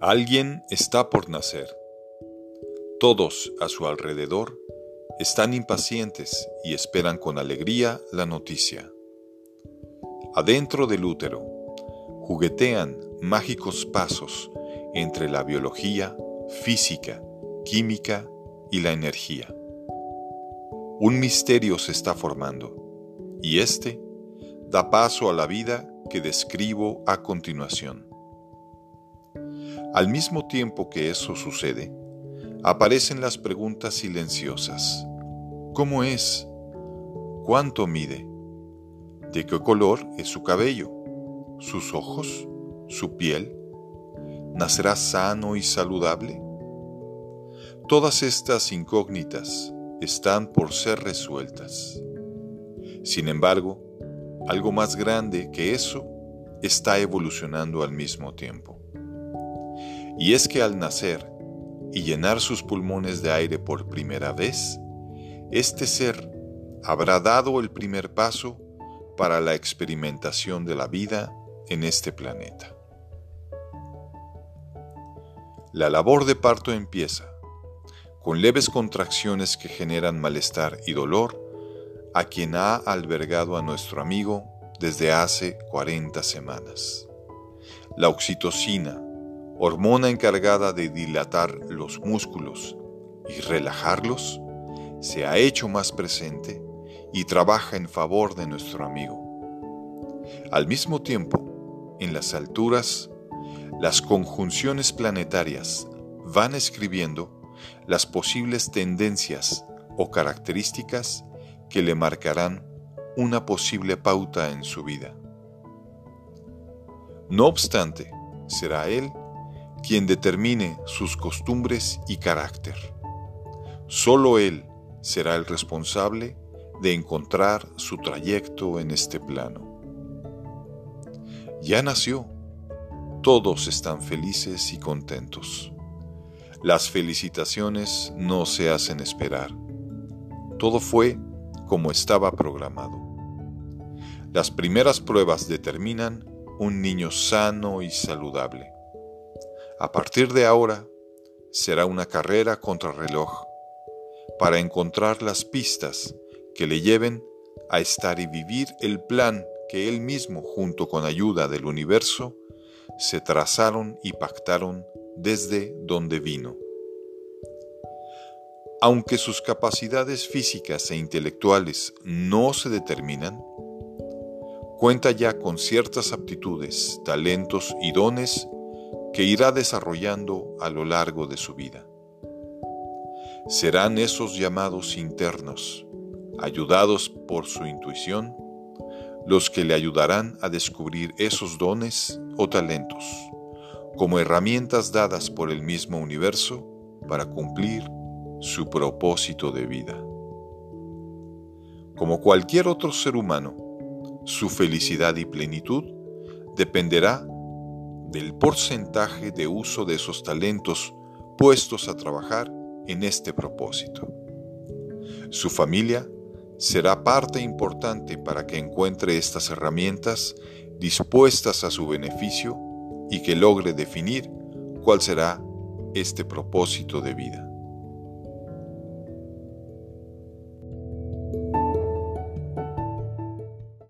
Alguien está por nacer. Todos a su alrededor están impacientes y esperan con alegría la noticia. Adentro del útero juguetean mágicos pasos entre la biología, física, química y la energía. Un misterio se está formando y este da paso a la vida que describo a continuación. Al mismo tiempo que eso sucede, aparecen las preguntas silenciosas. ¿Cómo es? ¿Cuánto mide? ¿De qué color es su cabello? ¿Sus ojos? ¿Su piel? ¿Nacerá sano y saludable? Todas estas incógnitas están por ser resueltas. Sin embargo, algo más grande que eso está evolucionando al mismo tiempo. Y es que al nacer y llenar sus pulmones de aire por primera vez, este ser habrá dado el primer paso para la experimentación de la vida en este planeta. La labor de parto empieza con leves contracciones que generan malestar y dolor a quien ha albergado a nuestro amigo desde hace 40 semanas. La oxitocina, hormona encargada de dilatar los músculos y relajarlos, se ha hecho más presente y trabaja en favor de nuestro amigo. Al mismo tiempo, en las alturas, las conjunciones planetarias van escribiendo las posibles tendencias o características que le marcarán una posible pauta en su vida. No obstante, será él quien determine sus costumbres y carácter. Solo Él será el responsable de encontrar su trayecto en este plano. Ya nació. Todos están felices y contentos. Las felicitaciones no se hacen esperar. Todo fue como estaba programado. Las primeras pruebas determinan un niño sano y saludable. A partir de ahora, será una carrera contra reloj para encontrar las pistas que le lleven a estar y vivir el plan que él mismo, junto con ayuda del universo, se trazaron y pactaron desde donde vino. Aunque sus capacidades físicas e intelectuales no se determinan, cuenta ya con ciertas aptitudes, talentos y dones que irá desarrollando a lo largo de su vida. Serán esos llamados internos, ayudados por su intuición, los que le ayudarán a descubrir esos dones o talentos como herramientas dadas por el mismo universo para cumplir su propósito de vida. Como cualquier otro ser humano, su felicidad y plenitud dependerá del porcentaje de uso de esos talentos puestos a trabajar en este propósito. Su familia será parte importante para que encuentre estas herramientas dispuestas a su beneficio y que logre definir cuál será este propósito de vida.